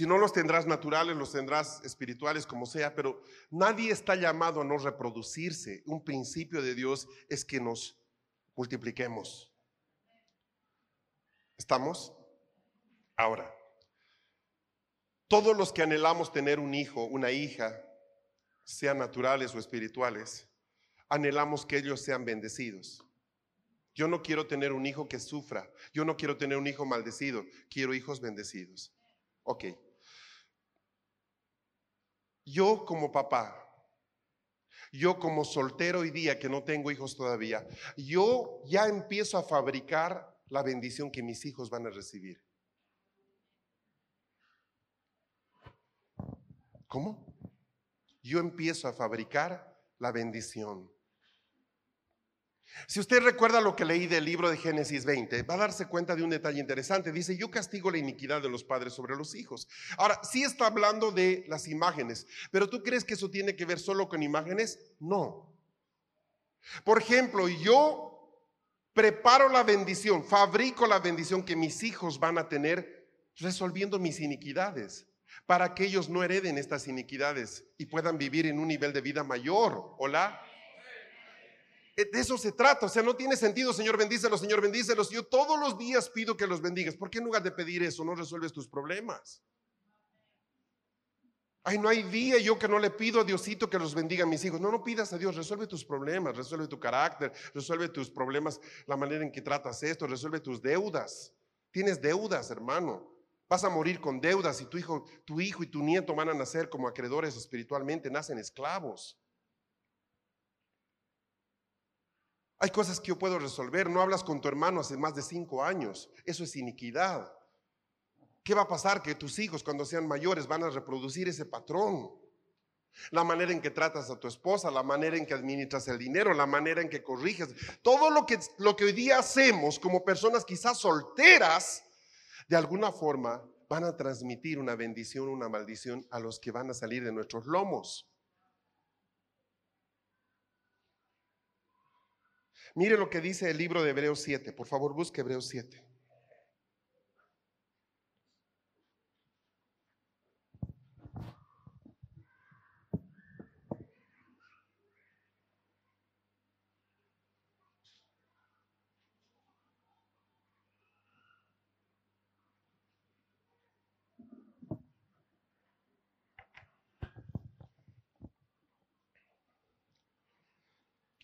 Si no los tendrás naturales, los tendrás espirituales, como sea, pero nadie está llamado a no reproducirse. Un principio de Dios es que nos multipliquemos. ¿Estamos? Ahora, todos los que anhelamos tener un hijo, una hija, sean naturales o espirituales, anhelamos que ellos sean bendecidos. Yo no quiero tener un hijo que sufra. Yo no quiero tener un hijo maldecido. Quiero hijos bendecidos. Ok. Yo como papá, yo como soltero hoy día que no tengo hijos todavía, yo ya empiezo a fabricar la bendición que mis hijos van a recibir. ¿Cómo? Yo empiezo a fabricar la bendición. Si usted recuerda lo que leí del libro de Génesis 20, va a darse cuenta de un detalle interesante. Dice, yo castigo la iniquidad de los padres sobre los hijos. Ahora, sí está hablando de las imágenes, pero ¿tú crees que eso tiene que ver solo con imágenes? No. Por ejemplo, yo preparo la bendición, fabrico la bendición que mis hijos van a tener resolviendo mis iniquidades, para que ellos no hereden estas iniquidades y puedan vivir en un nivel de vida mayor. Hola. Eh, de eso se trata. O sea, no tiene sentido, Señor, bendícelos, Señor, bendícelos. Yo todos los días pido que los bendigas. ¿Por qué en lugar de pedir eso no resuelves tus problemas? Ay, no hay día yo que no le pido a Diosito que los bendiga a mis hijos. No, no pidas a Dios, resuelve tus problemas, resuelve tu carácter, resuelve tus problemas, la manera en que tratas esto, resuelve tus deudas. Tienes deudas, hermano. Vas a morir con deudas y tu hijo, tu hijo y tu nieto van a nacer como acreedores espiritualmente, nacen esclavos. Hay cosas que yo puedo resolver. No hablas con tu hermano hace más de cinco años. Eso es iniquidad. ¿Qué va a pasar? Que tus hijos cuando sean mayores van a reproducir ese patrón. La manera en que tratas a tu esposa, la manera en que administras el dinero, la manera en que corriges. Todo lo que, lo que hoy día hacemos como personas quizás solteras, de alguna forma van a transmitir una bendición, una maldición a los que van a salir de nuestros lomos. Mire lo que dice el libro de Hebreos 7. Por favor, busque Hebreos 7.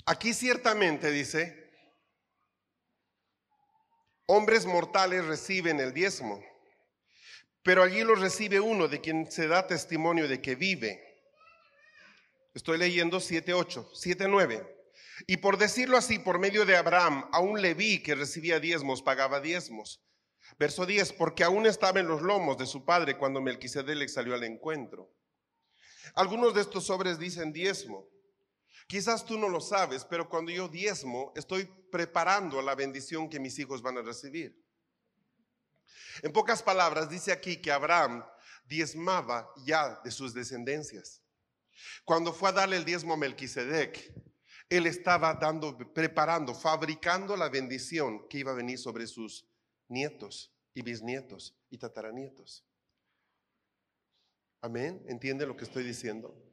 Aquí ciertamente dice, hombres mortales reciben el diezmo, pero allí lo recibe uno de quien se da testimonio de que vive. Estoy leyendo 7.8, 7.9. Y por decirlo así, por medio de Abraham, aún Leví que recibía diezmos, pagaba diezmos. Verso 10, porque aún estaba en los lomos de su padre cuando Melquisedec salió al encuentro. Algunos de estos sobres dicen diezmo. Quizás tú no lo sabes, pero cuando yo diezmo, estoy preparando la bendición que mis hijos van a recibir. En pocas palabras, dice aquí que Abraham diezmaba ya de sus descendencias. Cuando fue a darle el diezmo a Melquisedec, él estaba dando, preparando, fabricando la bendición que iba a venir sobre sus nietos y bisnietos y tataranietos. Amén. ¿Entiende lo que estoy diciendo?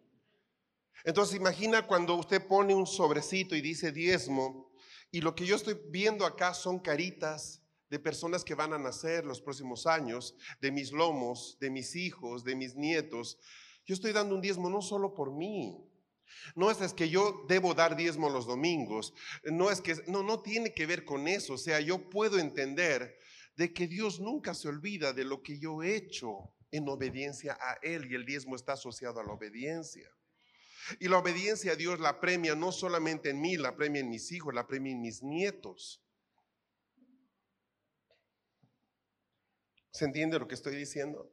Entonces imagina cuando usted pone un sobrecito y dice diezmo, y lo que yo estoy viendo acá son caritas de personas que van a nacer los próximos años, de mis lomos, de mis hijos, de mis nietos. Yo estoy dando un diezmo no solo por mí. No es, que yo debo dar diezmo los domingos. No es que, no, no tiene que ver con eso. O sea, yo puedo entender de que Dios nunca se olvida de lo que yo he hecho en obediencia a Él y el diezmo está asociado a la obediencia. Y la obediencia a Dios la premia no solamente en mí, la premia en mis hijos, la premia en mis nietos. ¿Se entiende lo que estoy diciendo?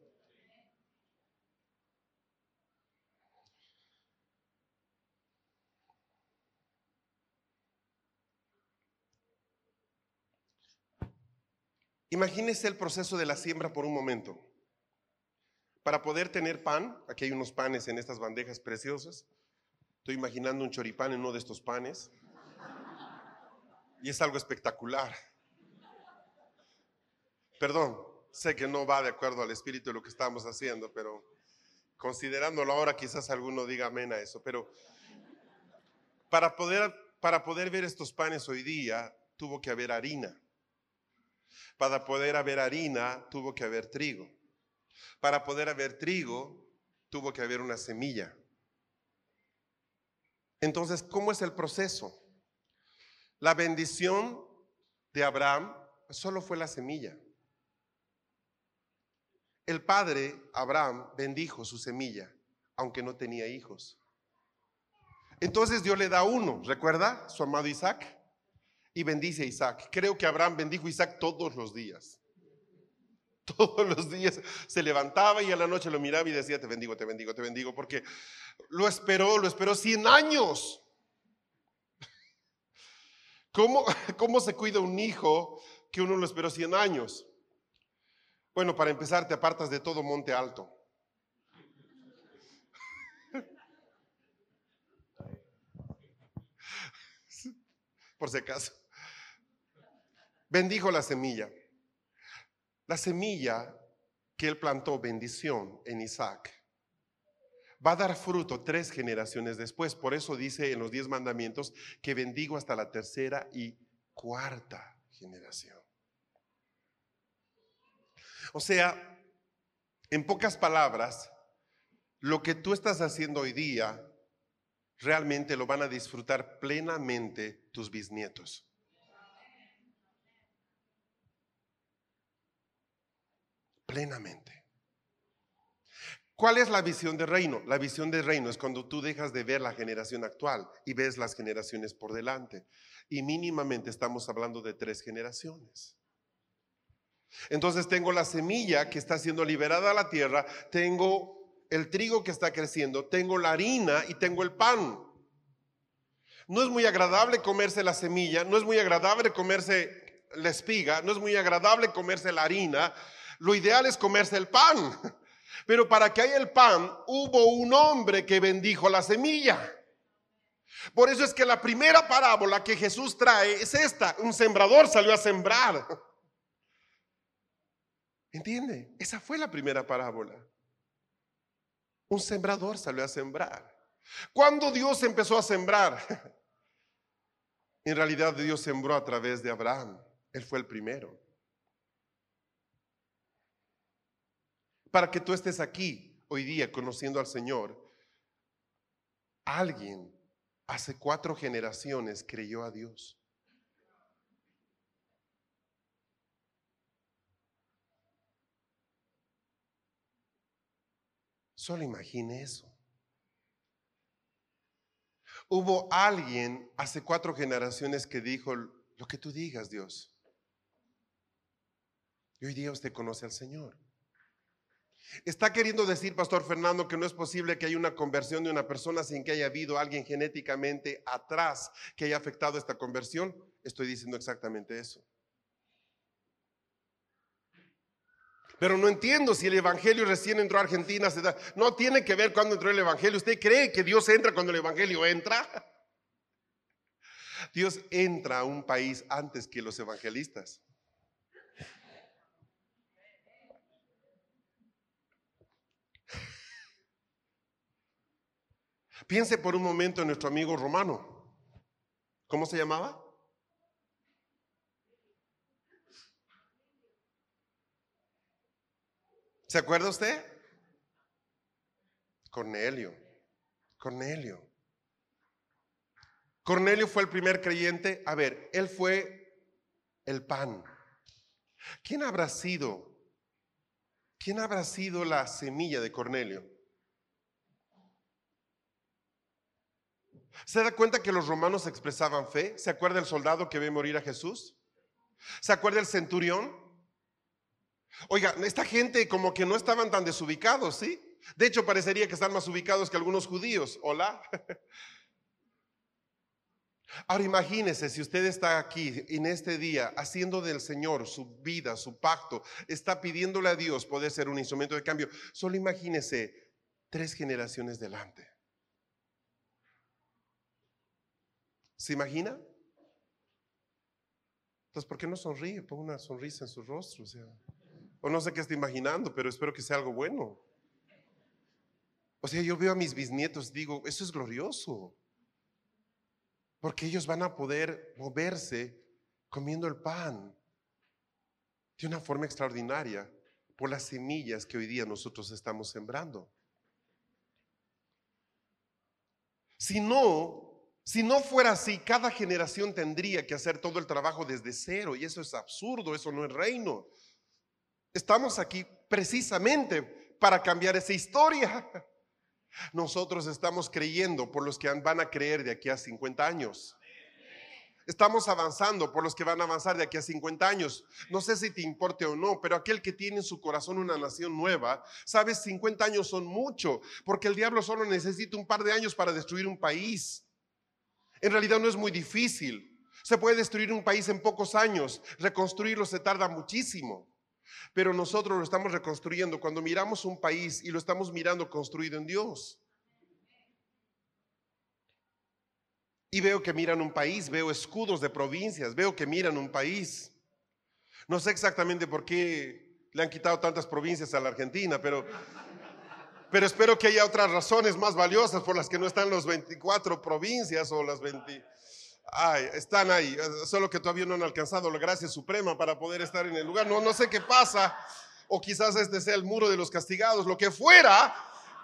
Imagínese el proceso de la siembra por un momento. Para poder tener pan, aquí hay unos panes en estas bandejas preciosas. Estoy imaginando un choripán en uno de estos panes. Y es algo espectacular. Perdón, sé que no va de acuerdo al espíritu de lo que estamos haciendo, pero considerándolo ahora quizás alguno diga amén a eso. Pero para poder, para poder ver estos panes hoy día tuvo que haber harina. Para poder haber harina, tuvo que haber trigo. Para poder haber trigo, tuvo que haber una semilla. Entonces, ¿cómo es el proceso? La bendición de Abraham solo fue la semilla. El padre, Abraham, bendijo su semilla, aunque no tenía hijos. Entonces Dios le da uno, ¿recuerda? Su amado Isaac y bendice a Isaac. Creo que Abraham bendijo a Isaac todos los días. Todos los días se levantaba y a la noche lo miraba y decía, te bendigo, te bendigo, te bendigo, porque lo esperó, lo esperó 100 años. ¿Cómo, ¿Cómo se cuida un hijo que uno lo esperó 100 años? Bueno, para empezar, te apartas de todo monte alto. Por si acaso bendijo la semilla. La semilla que él plantó, bendición en Isaac, va a dar fruto tres generaciones después. Por eso dice en los diez mandamientos que bendigo hasta la tercera y cuarta generación. O sea, en pocas palabras, lo que tú estás haciendo hoy día, realmente lo van a disfrutar plenamente tus bisnietos. Plenamente. ¿Cuál es la visión del reino? La visión del reino es cuando tú dejas de ver la generación actual y ves las generaciones por delante. Y mínimamente estamos hablando de tres generaciones. Entonces tengo la semilla que está siendo liberada a la tierra, tengo el trigo que está creciendo, tengo la harina y tengo el pan. No es muy agradable comerse la semilla, no es muy agradable comerse la espiga, no es muy agradable comerse la harina, lo ideal es comerse el pan. Pero para que haya el pan, hubo un hombre que bendijo la semilla. Por eso es que la primera parábola que Jesús trae es esta. Un sembrador salió a sembrar. ¿Entiende? Esa fue la primera parábola. Un sembrador salió a sembrar. ¿Cuándo Dios empezó a sembrar? En realidad Dios sembró a través de Abraham. Él fue el primero. Para que tú estés aquí hoy día conociendo al Señor. Alguien hace cuatro generaciones creyó a Dios. Solo imagine eso. Hubo alguien hace cuatro generaciones que dijo, lo que tú digas, Dios. Y hoy día usted conoce al Señor. Está queriendo decir, Pastor Fernando, que no es posible que haya una conversión de una persona sin que haya habido alguien genéticamente atrás que haya afectado esta conversión. Estoy diciendo exactamente eso. Pero no entiendo si el Evangelio recién entró a Argentina. Se da, no tiene que ver cuando entró el Evangelio. ¿Usted cree que Dios entra cuando el Evangelio entra? Dios entra a un país antes que los evangelistas. Piense por un momento en nuestro amigo romano. ¿Cómo se llamaba? ¿Se acuerda usted? Cornelio. Cornelio. Cornelio fue el primer creyente. A ver, él fue el pan. ¿Quién habrá sido? ¿Quién habrá sido la semilla de Cornelio? ¿Se da cuenta que los romanos expresaban fe? ¿Se acuerda el soldado que ve morir a Jesús? ¿Se acuerda el centurión? Oiga, esta gente como que no estaban tan desubicados, ¿sí? De hecho, parecería que están más ubicados que algunos judíos. Hola. Ahora imagínese si usted está aquí en este día haciendo del Señor su vida, su pacto, está pidiéndole a Dios poder ser un instrumento de cambio. Solo imagínese tres generaciones delante. ¿Se imagina? Entonces, ¿por qué no sonríe? Pon una sonrisa en su rostro. O, sea, o no sé qué está imaginando, pero espero que sea algo bueno. O sea, yo veo a mis bisnietos, digo, eso es glorioso. Porque ellos van a poder moverse comiendo el pan de una forma extraordinaria por las semillas que hoy día nosotros estamos sembrando. Si no, si no fuera así, cada generación tendría que hacer todo el trabajo desde cero y eso es absurdo, eso no es reino. Estamos aquí precisamente para cambiar esa historia. Nosotros estamos creyendo por los que van a creer de aquí a 50 años. Estamos avanzando por los que van a avanzar de aquí a 50 años. No sé si te importe o no, pero aquel que tiene en su corazón una nación nueva, sabes, 50 años son mucho, porque el diablo solo necesita un par de años para destruir un país. En realidad no es muy difícil. Se puede destruir un país en pocos años, reconstruirlo se tarda muchísimo. Pero nosotros lo estamos reconstruyendo cuando miramos un país y lo estamos mirando construido en Dios. Y veo que miran un país, veo escudos de provincias, veo que miran un país. No sé exactamente por qué le han quitado tantas provincias a la Argentina, pero, pero espero que haya otras razones más valiosas por las que no están los 24 provincias o las 20. Ay, están ahí, solo que todavía no han alcanzado la gracia suprema para poder estar en el lugar. No, no sé qué pasa, o quizás este sea el muro de los castigados, lo que fuera,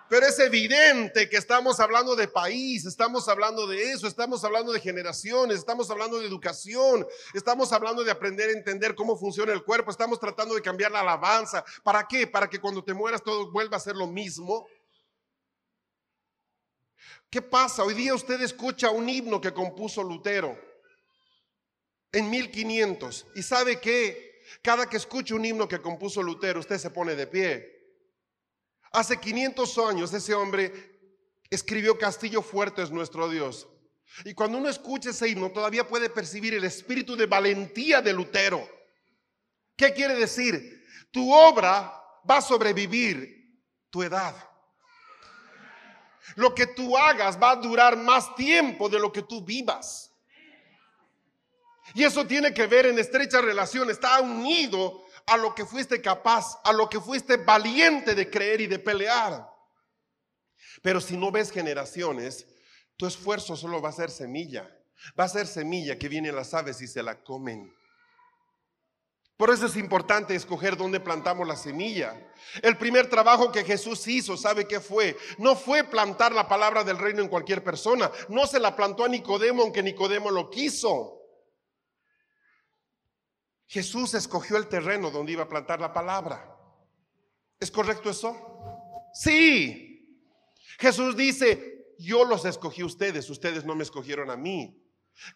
pero es evidente que estamos hablando de país, estamos hablando de eso, estamos hablando de generaciones, estamos hablando de educación, estamos hablando de aprender a entender cómo funciona el cuerpo, estamos tratando de cambiar la alabanza. ¿Para qué? Para que cuando te mueras todo vuelva a ser lo mismo. ¿Qué pasa? Hoy día usted escucha un himno que compuso Lutero en 1500 y sabe que cada que escucha un himno que compuso Lutero, usted se pone de pie. Hace 500 años ese hombre escribió Castillo fuerte es nuestro Dios. Y cuando uno escucha ese himno, todavía puede percibir el espíritu de valentía de Lutero. ¿Qué quiere decir? Tu obra va a sobrevivir tu edad. Lo que tú hagas va a durar más tiempo de lo que tú vivas. Y eso tiene que ver en estrecha relación, está unido a lo que fuiste capaz, a lo que fuiste valiente de creer y de pelear. Pero si no ves generaciones, tu esfuerzo solo va a ser semilla. Va a ser semilla que vienen las aves y se la comen. Por eso es importante escoger dónde plantamos la semilla. El primer trabajo que Jesús hizo, ¿sabe qué fue? No fue plantar la palabra del reino en cualquier persona. No se la plantó a Nicodemo aunque Nicodemo lo quiso. Jesús escogió el terreno donde iba a plantar la palabra. ¿Es correcto eso? Sí. Jesús dice, yo los escogí a ustedes, ustedes no me escogieron a mí.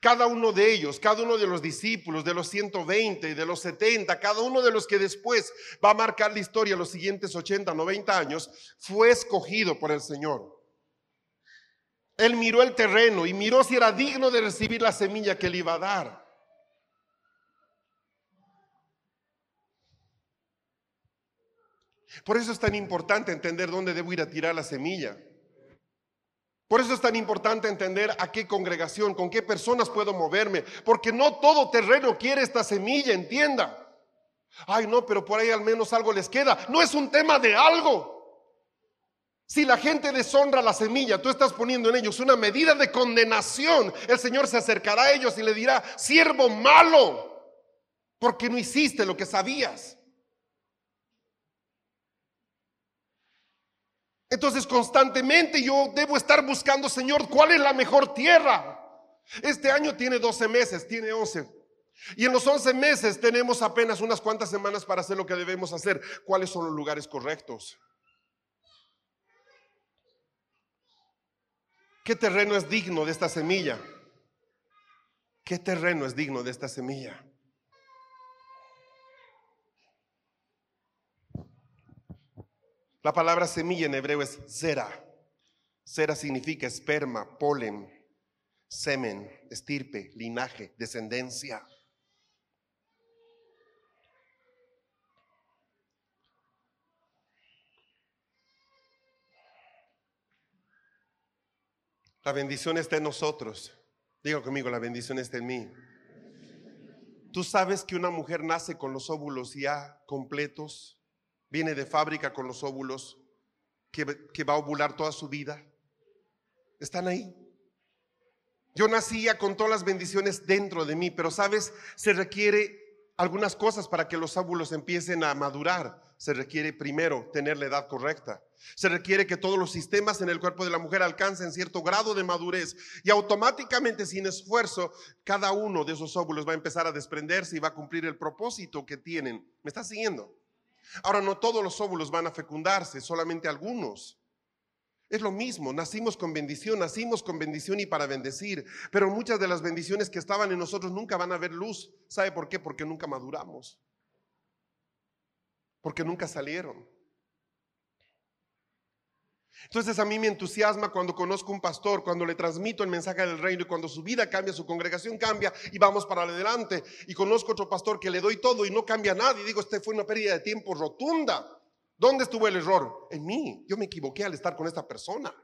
Cada uno de ellos, cada uno de los discípulos, de los 120, de los 70, cada uno de los que después va a marcar la historia los siguientes 80, 90 años, fue escogido por el Señor. Él miró el terreno y miró si era digno de recibir la semilla que le iba a dar. Por eso es tan importante entender dónde debo ir a tirar la semilla. Por eso es tan importante entender a qué congregación, con qué personas puedo moverme, porque no todo terreno quiere esta semilla, entienda. Ay, no, pero por ahí al menos algo les queda. No es un tema de algo. Si la gente deshonra la semilla, tú estás poniendo en ellos una medida de condenación, el Señor se acercará a ellos y le dirá, siervo malo, porque no hiciste lo que sabías. Entonces constantemente yo debo estar buscando, Señor, ¿cuál es la mejor tierra? Este año tiene 12 meses, tiene 11. Y en los 11 meses tenemos apenas unas cuantas semanas para hacer lo que debemos hacer. ¿Cuáles son los lugares correctos? ¿Qué terreno es digno de esta semilla? ¿Qué terreno es digno de esta semilla? La palabra semilla en hebreo es zera. Zera significa esperma, polen, semen, estirpe, linaje, descendencia. La bendición está en nosotros. Digo conmigo, la bendición está en mí. Tú sabes que una mujer nace con los óvulos ya completos, viene de fábrica con los óvulos, que, que va a ovular toda su vida. Están ahí. Yo nacía con todas las bendiciones dentro de mí, pero sabes, se requiere algunas cosas para que los óvulos empiecen a madurar. Se requiere primero tener la edad correcta. Se requiere que todos los sistemas en el cuerpo de la mujer alcancen cierto grado de madurez y automáticamente sin esfuerzo cada uno de esos óvulos va a empezar a desprenderse y va a cumplir el propósito que tienen. ¿Me estás siguiendo? Ahora no todos los óvulos van a fecundarse, solamente algunos. Es lo mismo, nacimos con bendición, nacimos con bendición y para bendecir, pero muchas de las bendiciones que estaban en nosotros nunca van a ver luz. ¿Sabe por qué? Porque nunca maduramos. Porque nunca salieron. Entonces a mí me entusiasma cuando conozco un pastor, cuando le transmito el mensaje del reino y cuando su vida cambia, su congregación cambia y vamos para adelante. Y conozco otro pastor que le doy todo y no cambia nada y digo, este fue una pérdida de tiempo rotunda. ¿Dónde estuvo el error? En mí. Yo me equivoqué al estar con esta persona.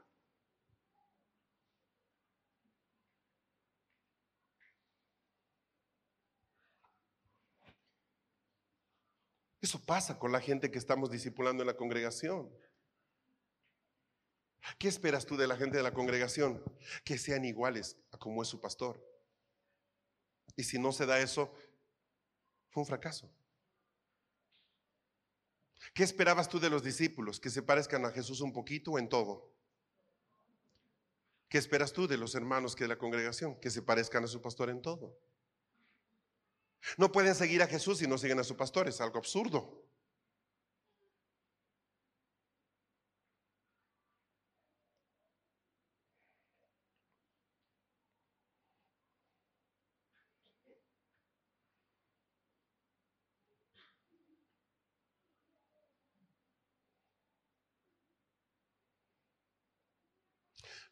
Eso pasa con la gente que estamos discipulando en la congregación. ¿Qué esperas tú de la gente de la congregación? Que sean iguales a como es su pastor. Y si no se da eso, fue un fracaso. ¿Qué esperabas tú de los discípulos? Que se parezcan a Jesús un poquito o en todo. ¿Qué esperas tú de los hermanos que de la congregación? Que se parezcan a su pastor en todo. No pueden seguir a Jesús si no siguen a su pastor, es algo absurdo.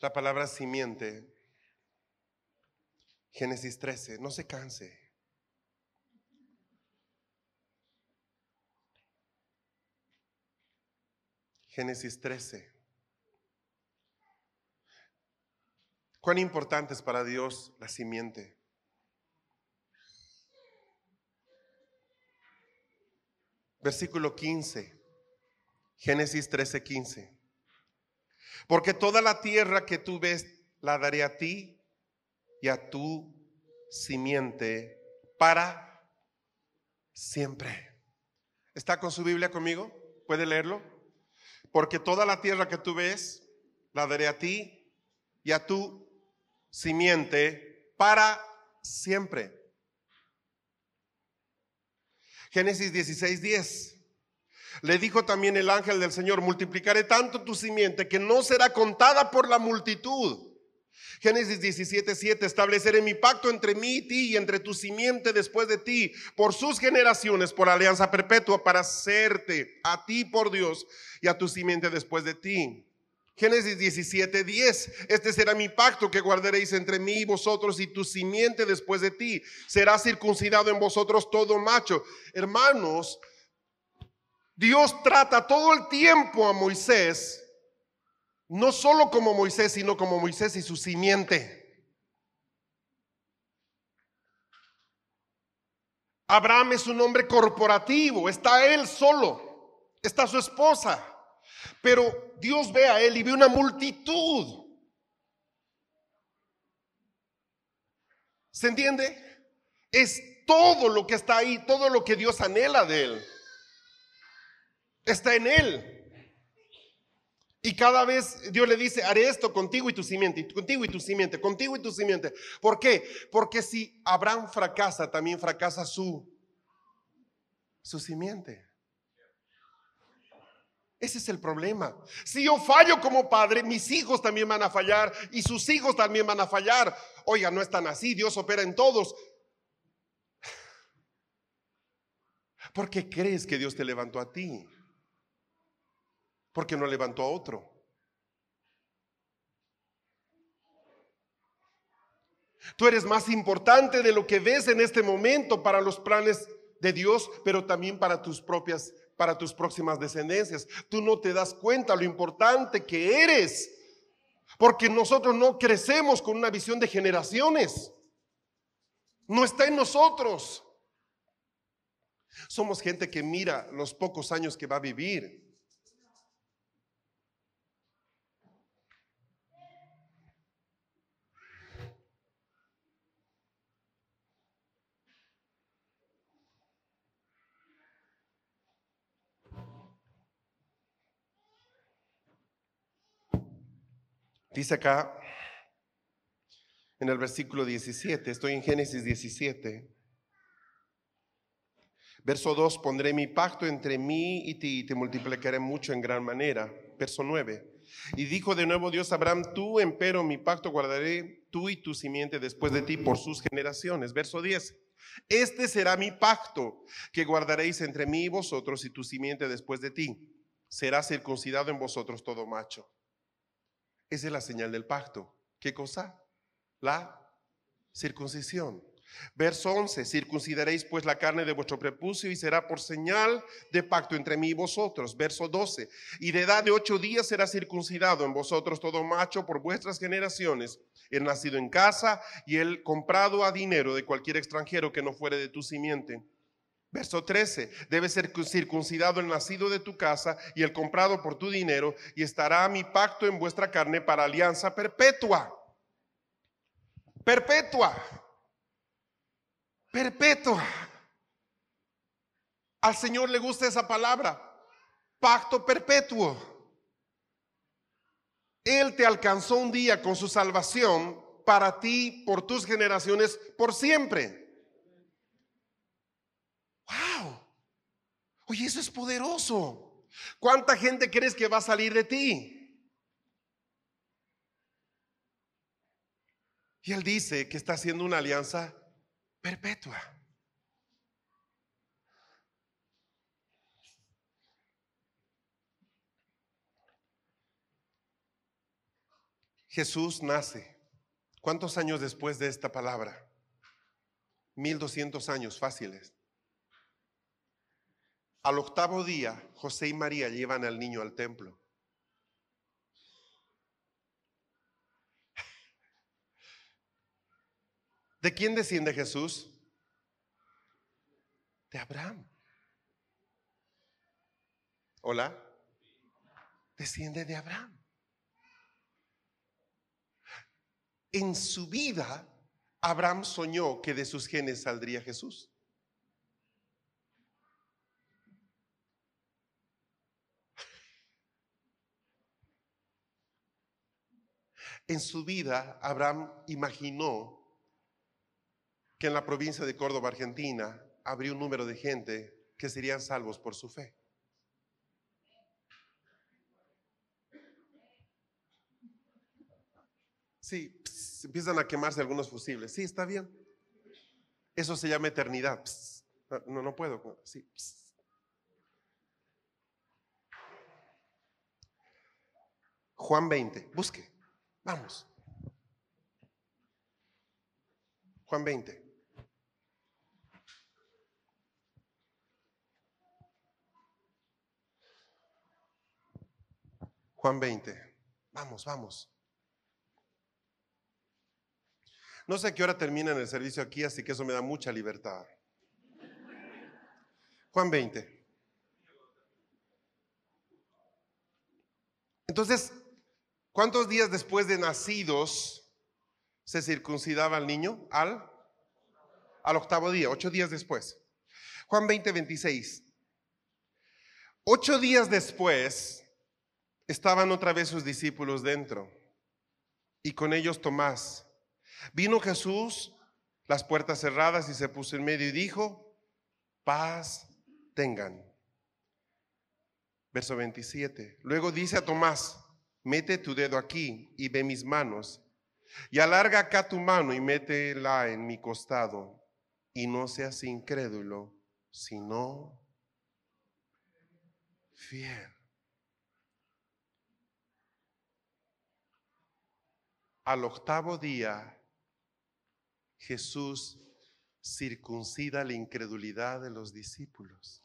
La palabra simiente, Génesis 13, no se canse. Génesis 13. ¿Cuán importante es para Dios la simiente? Versículo 15. Génesis 13, 15. Porque toda la tierra que tú ves la daré a ti y a tu simiente para siempre. ¿Está con su Biblia conmigo? ¿Puede leerlo? Porque toda la tierra que tú ves la daré a ti y a tu simiente para siempre. Génesis 16, 10. Le dijo también el ángel del Señor, multiplicaré tanto tu simiente que no será contada por la multitud. Génesis 17, 7, estableceré mi pacto entre mí y ti y entre tu simiente después de ti, por sus generaciones, por alianza perpetua, para hacerte a ti por Dios y a tu simiente después de ti. Génesis 17, 10, este será mi pacto que guardaréis entre mí y vosotros y tu simiente después de ti. Será circuncidado en vosotros todo macho. Hermanos, Dios trata todo el tiempo a Moisés, no solo como Moisés, sino como Moisés y su simiente. Abraham es un hombre corporativo, está él solo, está su esposa, pero Dios ve a él y ve una multitud. ¿Se entiende? Es todo lo que está ahí, todo lo que Dios anhela de él está en él. Y cada vez Dios le dice, haré esto contigo y tu simiente, contigo y tu simiente, contigo y tu simiente. ¿Por qué? Porque si Abraham fracasa, también fracasa su, su simiente. Ese es el problema. Si yo fallo como padre, mis hijos también van a fallar y sus hijos también van a fallar. Oiga, no es tan así, Dios opera en todos. ¿Por qué crees que Dios te levantó a ti? ¿Por qué no levantó a otro? Tú eres más importante de lo que ves en este momento para los planes de Dios, pero también para tus propias, para tus próximas descendencias. Tú no te das cuenta lo importante que eres, porque nosotros no crecemos con una visión de generaciones. No está en nosotros. Somos gente que mira los pocos años que va a vivir. Dice acá en el versículo 17, estoy en Génesis 17. Verso 2, pondré mi pacto entre mí y ti y te multiplicaré mucho en gran manera. Verso 9. Y dijo de nuevo Dios Abraham, tú empero mi pacto guardaré tú y tu simiente después de ti por sus generaciones. Verso 10. Este será mi pacto que guardaréis entre mí y vosotros y tu simiente después de ti. Será circuncidado en vosotros todo macho. Esa es la señal del pacto. ¿Qué cosa? La circuncisión. Verso 11, circuncidaréis pues la carne de vuestro prepucio y será por señal de pacto entre mí y vosotros. Verso 12, y de edad de ocho días será circuncidado en vosotros todo macho por vuestras generaciones, el nacido en casa y el comprado a dinero de cualquier extranjero que no fuere de tu simiente. Verso 13, debe ser circuncidado el nacido de tu casa y el comprado por tu dinero, y estará mi pacto en vuestra carne para alianza perpetua. Perpetua. Perpetua. Al Señor le gusta esa palabra. Pacto perpetuo. Él te alcanzó un día con su salvación para ti, por tus generaciones, por siempre. ¡Wow! Oye, eso es poderoso. ¿Cuánta gente crees que va a salir de ti? Y él dice que está haciendo una alianza perpetua. Jesús nace. ¿Cuántos años después de esta palabra? 1200 años fáciles. Al octavo día, José y María llevan al niño al templo. ¿De quién desciende Jesús? De Abraham. Hola. Desciende de Abraham. En su vida, Abraham soñó que de sus genes saldría Jesús. En su vida, Abraham imaginó que en la provincia de Córdoba, Argentina, habría un número de gente que serían salvos por su fe. Sí, empiezan a quemarse algunos fusibles. Sí, está bien. Eso se llama eternidad. no, no puedo. Sí, Juan 20, busque. Vamos. Juan 20. Juan 20. Vamos, vamos. No sé qué hora termina en el servicio aquí, así que eso me da mucha libertad. Juan 20. Entonces, ¿Cuántos días después de nacidos se circuncidaba el niño? Al, al octavo día, ocho días después. Juan 20, 26. Ocho días después estaban otra vez sus discípulos dentro y con ellos Tomás. Vino Jesús, las puertas cerradas y se puso en medio y dijo, paz tengan. Verso 27. Luego dice a Tomás, mete tu dedo aquí y ve mis manos. Y alarga acá tu mano y métela en mi costado. Y no seas incrédulo, sino fiel. Al octavo día, Jesús circuncida la incredulidad de los discípulos.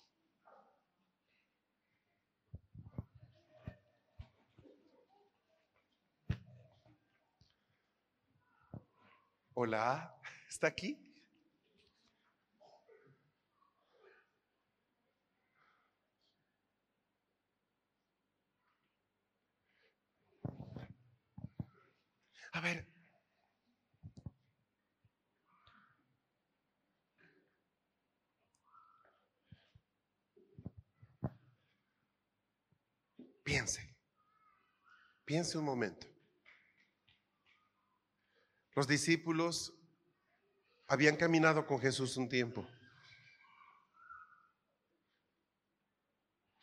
Hola, ¿está aquí? A ver. Piense. Piense un momento. Los discípulos habían caminado con Jesús un tiempo.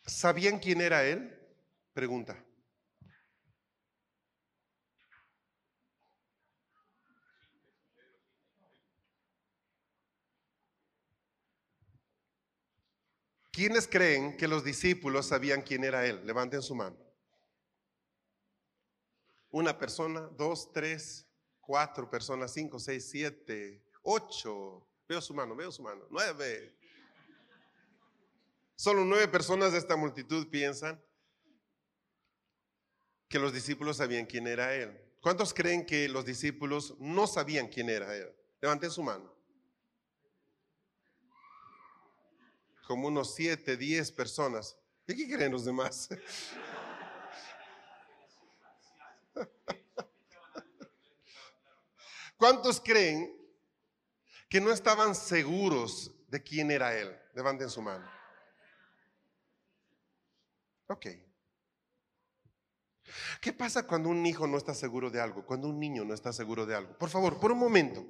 ¿Sabían quién era Él? Pregunta. ¿Quiénes creen que los discípulos sabían quién era Él? Levanten su mano. Una persona, dos, tres, cuatro personas, cinco, seis, siete, ocho. Veo su mano, veo su mano. Nueve. Solo nueve personas de esta multitud piensan que los discípulos sabían quién era Él. ¿Cuántos creen que los discípulos no sabían quién era Él? Levanten su mano. Como unos siete, diez personas. ¿Y qué creen los demás? ¿Cuántos creen que no estaban seguros de quién era Él? Levanten su mano. Ok. ¿Qué pasa cuando un hijo no está seguro de algo? Cuando un niño no está seguro de algo. Por favor, por un momento.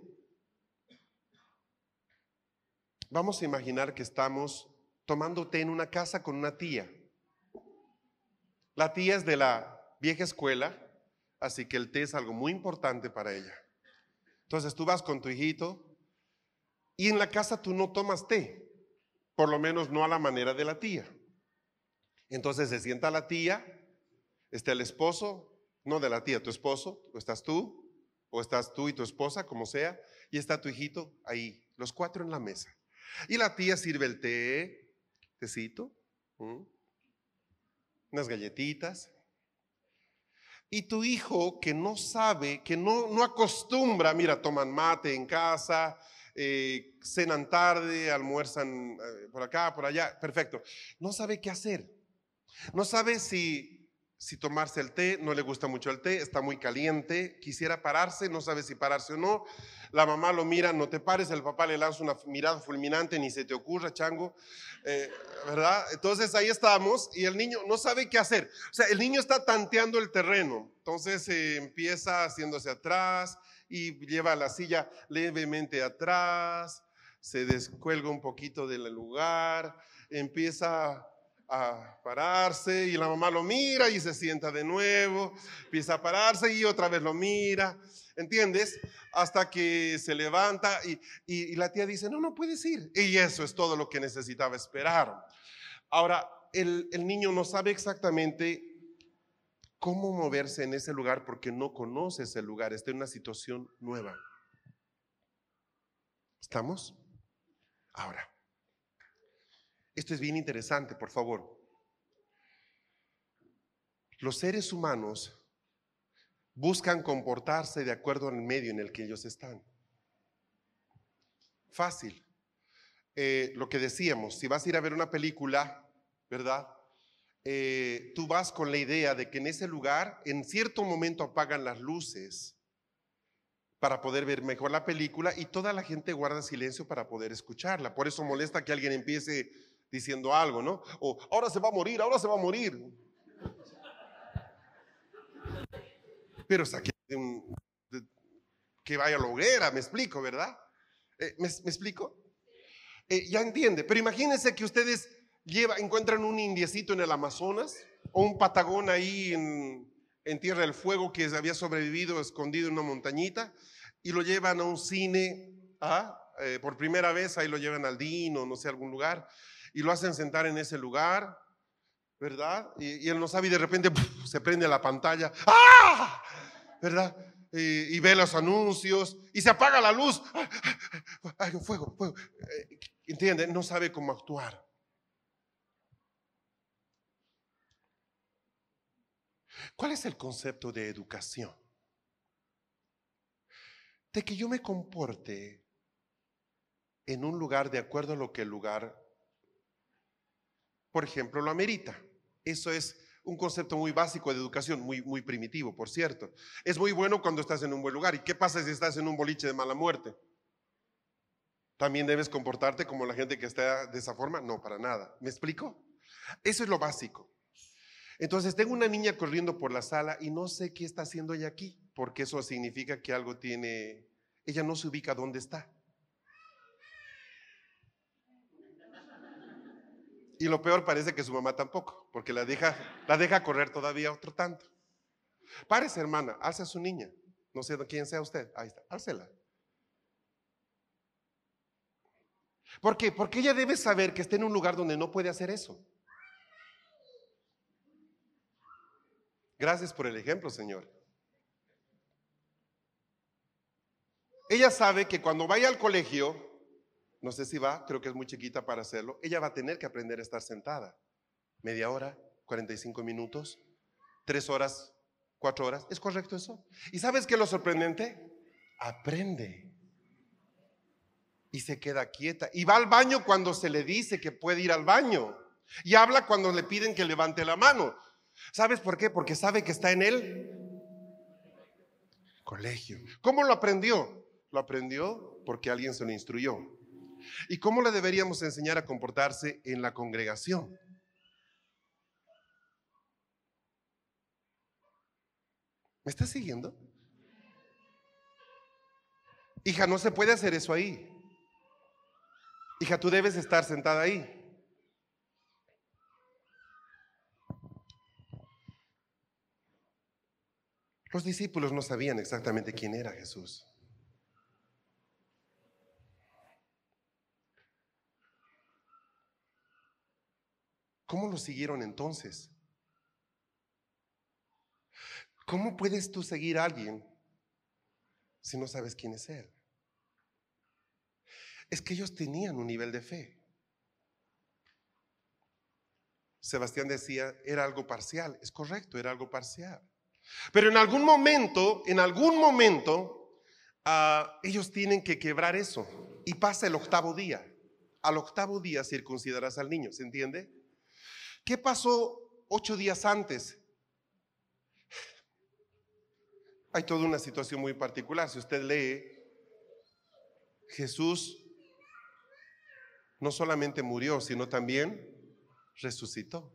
Vamos a imaginar que estamos tomando té en una casa con una tía. La tía es de la vieja escuela, así que el té es algo muy importante para ella. Entonces tú vas con tu hijito y en la casa tú no tomas té, por lo menos no a la manera de la tía. Entonces se sienta la tía, está el esposo, no de la tía, tu esposo, o estás tú, o estás tú y tu esposa, como sea, y está tu hijito ahí, los cuatro en la mesa. Y la tía sirve el té, tecito, unas galletitas, y tu hijo que no sabe, que no, no acostumbra, mira, toman mate en casa, eh, cenan tarde, almuerzan eh, por acá, por allá, perfecto. No sabe qué hacer. No sabe si, si tomarse el té, no le gusta mucho el té, está muy caliente, quisiera pararse, no sabe si pararse o no. La mamá lo mira, no te pares, el papá le lanza una mirada fulminante, ni se te ocurra, chango, eh, ¿verdad? Entonces ahí estamos y el niño no sabe qué hacer. O sea, el niño está tanteando el terreno, entonces eh, empieza haciéndose atrás y lleva la silla levemente atrás, se descuelga un poquito del lugar, empieza a pararse y la mamá lo mira y se sienta de nuevo, empieza a pararse y otra vez lo mira, ¿entiendes? Hasta que se levanta y, la tía dice, no, no puedes ir. Y eso es todo lo que necesitaba esperar. Ahora, el, el niño no sabe exactamente cómo moverse en ese lugar porque no conoce ese lugar, está en una situación nueva. ¿Estamos? Ahora. Esto es bien interesante, por favor. Los seres humanos buscan comportarse de acuerdo al medio en el que ellos están. Fácil. Eh, lo que decíamos, si vas a ir a ver una película, ¿verdad? Eh, tú vas con la idea de que en ese lugar, en cierto momento apagan las luces para poder ver mejor la película y toda la gente guarda silencio para poder escucharla. Por eso molesta que alguien empiece diciendo algo, ¿no? O ahora se va a morir, ahora se va a morir. Pero saque que vaya a la hoguera, me explico, ¿verdad? Eh, ¿me, explico? Eh, ya entiende, pero imagínense que ustedes lleva, encuentran un indiecito en el Amazonas o un patagón ahí en, en Tierra del Fuego que había sobrevivido escondido en una montañita y lo llevan a un cine, ¿ah? Eh, por primera vez ahí lo llevan al DIN o no sé, algún lugar y lo hacen sentar en ese lugar, ¿verdad? Y, él no sabe y de repente se prende la pantalla, ¡ah! ¿Verdad? Y, ve los anuncios y se apaga la luz. ¡Ay, fuego, fuego! Eh, ¿Entiende? No sabe cómo actuar. ¿Cuál es el concepto de educación? De que yo me comporte en un lugar de acuerdo a lo que el lugar, por ejemplo, lo amerita. Eso es un concepto muy básico de educación, muy, muy primitivo, por cierto. Es muy bueno cuando estás en un buen lugar. ¿Y qué pasa si estás en un boliche de mala muerte? ¿También debes comportarte como la gente que está de esa forma? No, para nada. ¿Me explico? Eso es lo básico. Entonces tengo una niña corriendo por la sala y no sé qué está haciendo ella aquí, porque eso significa que algo tiene, ella no se ubica dónde está. Y lo peor parece que su mamá tampoco, porque la deja, la deja correr todavía otro tanto. Párese, hermana, alza a su niña. No sé quién sea usted. Ahí está, álcela. ¿Por qué? Porque ella debe saber que está en un lugar donde no puede hacer eso. Gracias por el ejemplo, Señor. Ella sabe que cuando vaya al colegio, no sé si va, creo que es muy chiquita para hacerlo, ella va a tener que aprender a estar sentada. Media hora, 45 minutos, tres horas, cuatro horas. ¿Es correcto eso? ¿Y sabes qué es lo sorprendente? Aprende. Y se queda quieta. Y va al baño cuando se le dice que puede ir al baño. Y habla cuando le piden que levante la mano. ¿Sabes por qué? Porque sabe que está en el colegio. ¿Cómo lo aprendió? Lo aprendió porque alguien se lo instruyó. ¿Y cómo le deberíamos enseñar a comportarse en la congregación? ¿Me está siguiendo? Hija, no se puede hacer eso ahí. Hija, tú debes estar sentada ahí. Los discípulos no sabían exactamente quién era Jesús. ¿Cómo lo siguieron entonces? ¿Cómo puedes tú seguir a alguien si no sabes quién es Él? Es que ellos tenían un nivel de fe. Sebastián decía, era algo parcial. Es correcto, era algo parcial. Pero en algún momento, en algún momento, ah, ellos tienen que quebrar eso. Y pasa el octavo día. Al octavo día circuncidarás al niño, ¿se entiende? ¿Qué pasó ocho días antes? Hay toda una situación muy particular. Si usted lee, Jesús no solamente murió, sino también resucitó.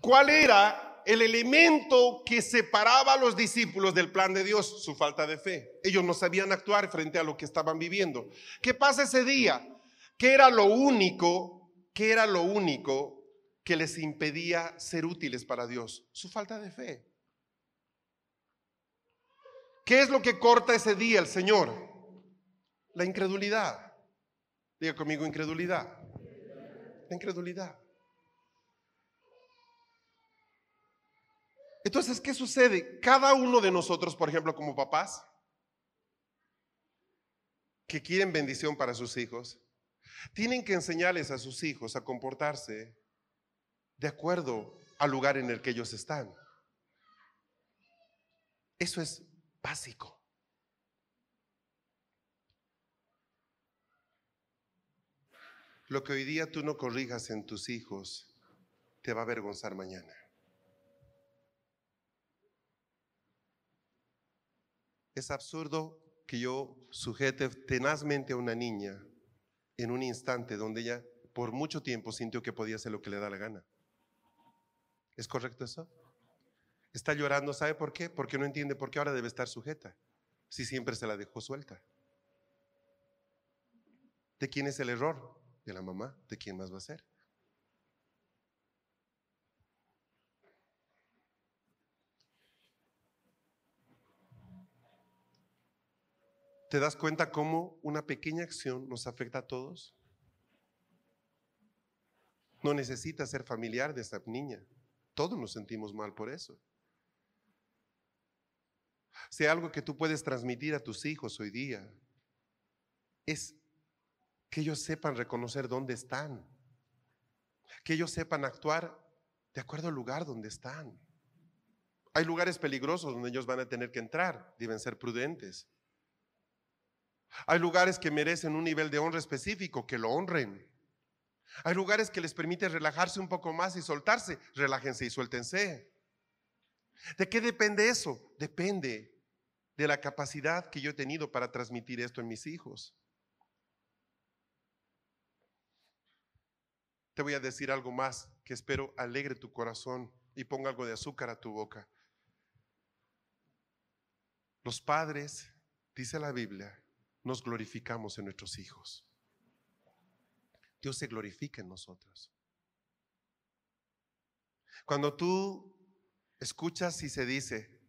¿Cuál era el elemento que separaba a los discípulos del plan de Dios? Su falta de fe. Ellos no sabían actuar frente a lo que estaban viviendo. ¿Qué pasa ese día? ¿Qué era lo único? ¿Qué era lo único que les impedía ser útiles para Dios? Su falta de fe. ¿Qué es lo que corta ese día el Señor? La incredulidad. Diga conmigo incredulidad. La incredulidad. Entonces, ¿qué sucede? Cada uno de nosotros, por ejemplo, como papás, que quieren bendición para sus hijos, tienen que enseñarles a sus hijos a comportarse de acuerdo al lugar en el que ellos están. Eso es básico. Lo que hoy día tú no corrijas en tus hijos, te va a avergonzar mañana. Es absurdo que yo sujete tenazmente a una niña en un instante donde ella por mucho tiempo sintió que podía hacer lo que le da la gana. ¿Es correcto eso? Está llorando, ¿sabe por qué? Porque no entiende por qué ahora debe estar sujeta, si siempre se la dejó suelta. ¿De quién es el error? de la mamá, ¿de quién más va a ser? ¿Te das cuenta cómo una pequeña acción nos afecta a todos? No necesita ser familiar de esta niña. Todos nos sentimos mal por eso. Si algo que tú puedes transmitir a tus hijos hoy día es que ellos sepan reconocer dónde están, que ellos sepan actuar de acuerdo al lugar donde están. Hay lugares peligrosos donde ellos van a tener que entrar, deben ser prudentes. Hay lugares que merecen un nivel de honra específico, que lo honren. Hay lugares que les permite relajarse un poco más y soltarse. Relájense y suéltense. ¿De qué depende eso? Depende de la capacidad que yo he tenido para transmitir esto en mis hijos. Te voy a decir algo más que espero alegre tu corazón y ponga algo de azúcar a tu boca. Los padres, dice la Biblia, nos glorificamos en nuestros hijos. Dios se glorifica en nosotros. Cuando tú escuchas y se dice,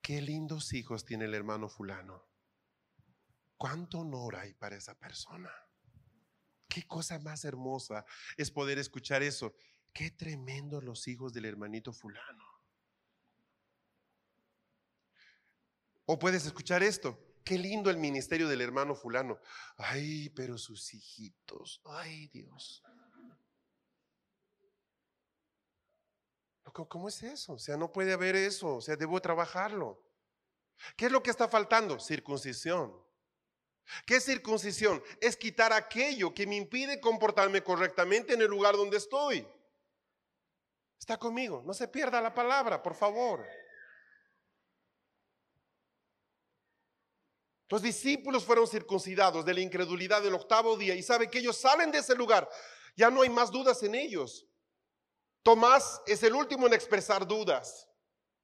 qué lindos hijos tiene el hermano fulano, ¿cuánto honor hay para esa persona? Qué cosa más hermosa es poder escuchar eso. Qué tremendos los hijos del hermanito fulano. O puedes escuchar esto. Qué lindo el ministerio del hermano fulano. Ay, pero sus hijitos. Ay, Dios. ¿Cómo es eso? O sea, no puede haber eso. O sea, debo trabajarlo. ¿Qué es lo que está faltando? Circuncisión. ¿Qué es circuncisión? Es quitar aquello que me impide comportarme correctamente en el lugar donde estoy. Está conmigo. No se pierda la palabra, por favor. Los discípulos fueron circuncidados de la incredulidad del octavo día y sabe que ellos salen de ese lugar. Ya no hay más dudas en ellos. Tomás es el último en expresar dudas.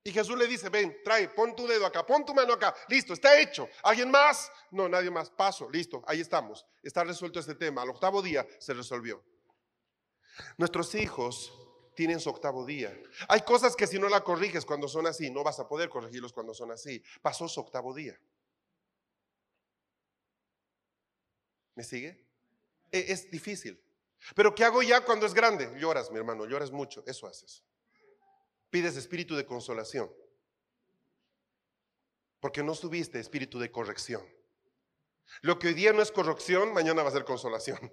Y Jesús le dice, ven, trae, pon tu dedo acá, pon tu mano acá. Listo, está hecho. ¿Alguien más? No, nadie más. Paso, listo, ahí estamos. Está resuelto este tema. Al octavo día se resolvió. Nuestros hijos tienen su octavo día. Hay cosas que si no la corriges cuando son así, no vas a poder corregirlos cuando son así. Pasó su octavo día. ¿Me sigue? E, es difícil. Pero ¿qué hago ya cuando es grande? Lloras, mi hermano, lloras mucho. Eso haces. Pides espíritu de consolación. Porque no subiste espíritu de corrección. Lo que hoy día no es corrección, mañana va a ser consolación.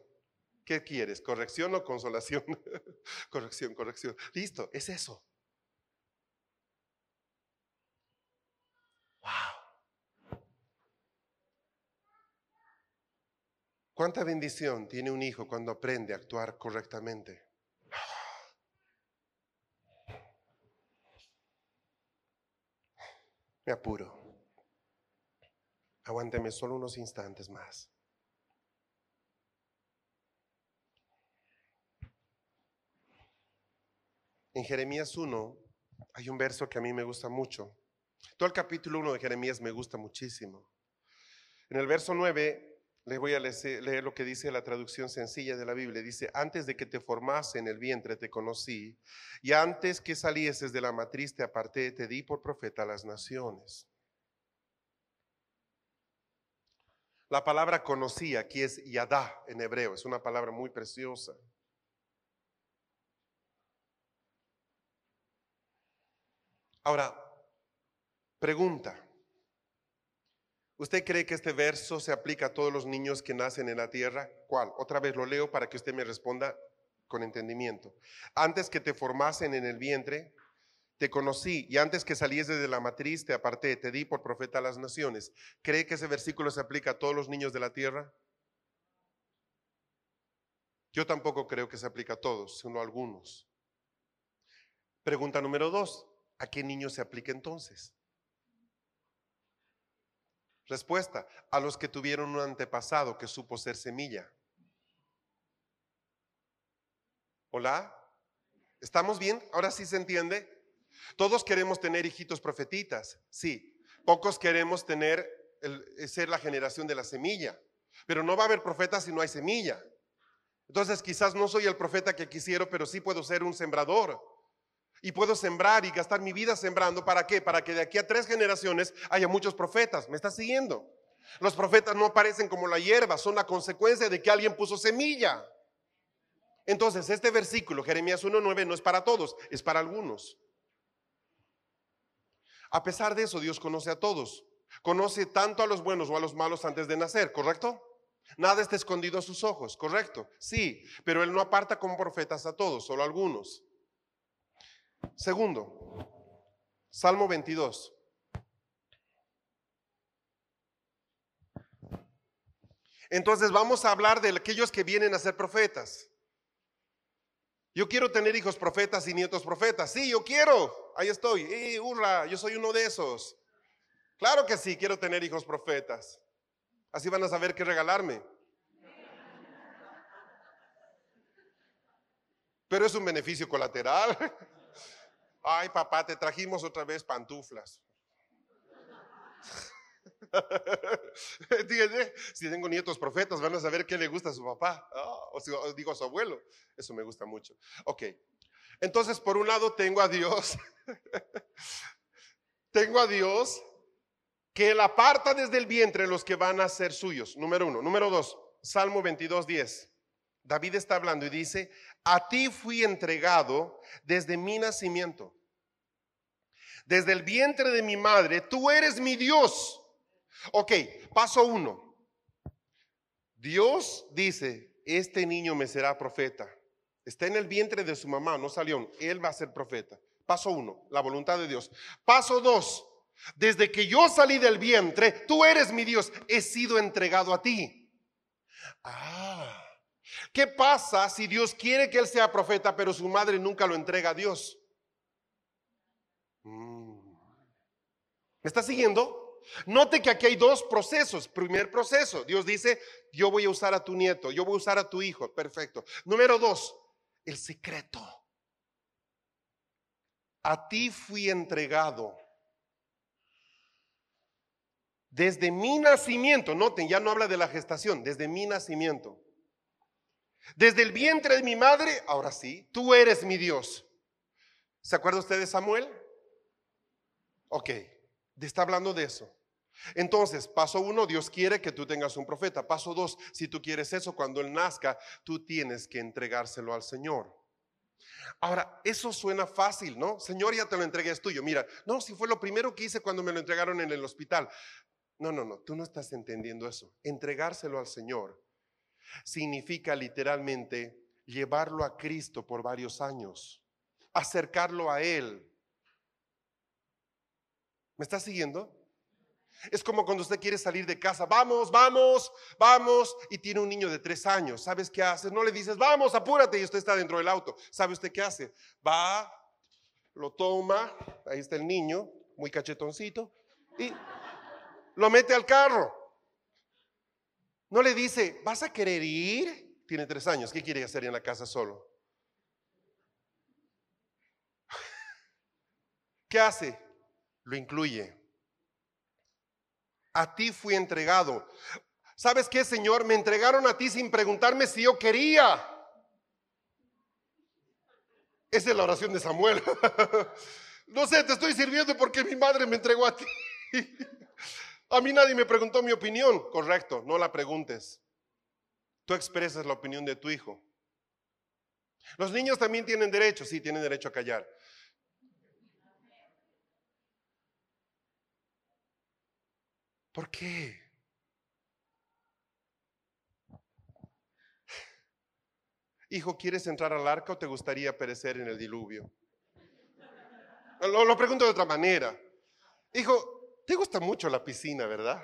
¿Qué quieres? ¿Corrección o consolación? corrección, corrección. Listo, es eso. ¿Cuánta bendición tiene un hijo cuando aprende a actuar correctamente? Me apuro. Aguánteme solo unos instantes más. En Jeremías 1 hay un verso que a mí me gusta mucho. Todo el capítulo 1 de Jeremías me gusta muchísimo. En el verso 9 les voy a leer lo que dice la traducción sencilla de la Biblia. Dice, antes de que te formase en el vientre te conocí, y antes que salieses de la matriz te aparté, te di por profeta a las naciones. La palabra conocí aquí es yadá en hebreo, es una palabra muy preciosa. Ahora, pregunta. ¿Usted cree que este verso se aplica a todos los niños que nacen en la tierra? ¿Cuál? Otra vez lo leo para que usted me responda con entendimiento. Antes que te formasen en el vientre, te conocí y antes que saliese de la matriz te aparté, te di por profeta a las naciones. ¿Cree que ese versículo se aplica a todos los niños de la tierra? Yo tampoco creo que se aplica a todos, sino a algunos. Pregunta número dos, ¿a qué niño se aplica entonces? Respuesta, a los que tuvieron un antepasado que supo ser semilla. Hola, ¿estamos bien? ¿Ahora sí se entiende? Todos queremos tener hijitos profetitas, sí. Pocos queremos tener, el, ser la generación de la semilla. Pero no va a haber profetas si no hay semilla. Entonces quizás no soy el profeta que quisiera, pero sí puedo ser un sembrador. Y puedo sembrar y gastar mi vida sembrando. ¿Para qué? Para que de aquí a tres generaciones haya muchos profetas. ¿Me estás siguiendo? Los profetas no aparecen como la hierba, son la consecuencia de que alguien puso semilla. Entonces, este versículo, Jeremías 1.9, no es para todos, es para algunos. A pesar de eso, Dios conoce a todos. Conoce tanto a los buenos o a los malos antes de nacer, ¿correcto? Nada está escondido a sus ojos, ¿correcto? Sí, pero Él no aparta como profetas a todos, solo a algunos. Segundo, Salmo 22. Entonces vamos a hablar de aquellos que vienen a ser profetas. Yo quiero tener hijos profetas y nietos profetas. Sí, yo quiero. Ahí estoy. ¡Eh, hurra! Yo soy uno de esos. Claro que sí, quiero tener hijos profetas. Así van a saber qué regalarme. Pero es un beneficio colateral. Ay, papá, te trajimos otra vez pantuflas. si tengo nietos profetas, van a saber qué le gusta a su papá. Ah, o si digo a su abuelo. Eso me gusta mucho. Ok. Entonces, por un lado, tengo a Dios. tengo a Dios que él aparta desde el vientre los que van a ser suyos. Número uno. Número dos. Salmo 22, 10. David está hablando y dice, a ti fui entregado desde mi nacimiento. Desde el vientre de mi madre, tú eres mi Dios. Ok, paso uno. Dios dice, este niño me será profeta. Está en el vientre de su mamá, no salió. Él va a ser profeta. Paso uno, la voluntad de Dios. Paso dos, desde que yo salí del vientre, tú eres mi Dios, he sido entregado a ti. Ah, ¿qué pasa si Dios quiere que él sea profeta, pero su madre nunca lo entrega a Dios? ¿Me está siguiendo? Note que aquí hay dos procesos. Primer proceso, Dios dice, yo voy a usar a tu nieto, yo voy a usar a tu hijo. Perfecto. Número dos, el secreto. A ti fui entregado. Desde mi nacimiento, noten, ya no habla de la gestación, desde mi nacimiento. Desde el vientre de mi madre, ahora sí, tú eres mi Dios. ¿Se acuerda usted de Samuel? Ok, está hablando de eso. Entonces, paso uno, Dios quiere que tú tengas un profeta. Paso dos, si tú quieres eso, cuando Él nazca, tú tienes que entregárselo al Señor. Ahora, eso suena fácil, ¿no? Señor, ya te lo entregué, es tuyo. Mira, no, si fue lo primero que hice cuando me lo entregaron en el hospital. No, no, no, tú no estás entendiendo eso. Entregárselo al Señor significa literalmente llevarlo a Cristo por varios años, acercarlo a Él. ¿Me estás siguiendo? Es como cuando usted quiere salir de casa, vamos, vamos, vamos, y tiene un niño de tres años. ¿Sabes qué hace? No le dices, vamos, apúrate, y usted está dentro del auto. ¿Sabe usted qué hace? Va, lo toma, ahí está el niño, muy cachetoncito, y lo mete al carro. No le dice, ¿vas a querer ir? Tiene tres años, ¿qué quiere hacer en la casa solo? ¿Qué hace? Lo incluye a ti fui entregado. ¿Sabes qué, Señor? Me entregaron a ti sin preguntarme si yo quería. Esa es la oración de Samuel. No sé, te estoy sirviendo porque mi madre me entregó a ti. A mí nadie me preguntó mi opinión. Correcto, no la preguntes. Tú expresas la opinión de tu hijo. Los niños también tienen derecho, sí, tienen derecho a callar. ¿Por qué? Hijo, ¿quieres entrar al arca o te gustaría perecer en el diluvio? Lo, lo, pregunto de otra manera. Hijo, te gusta mucho la piscina, ¿verdad?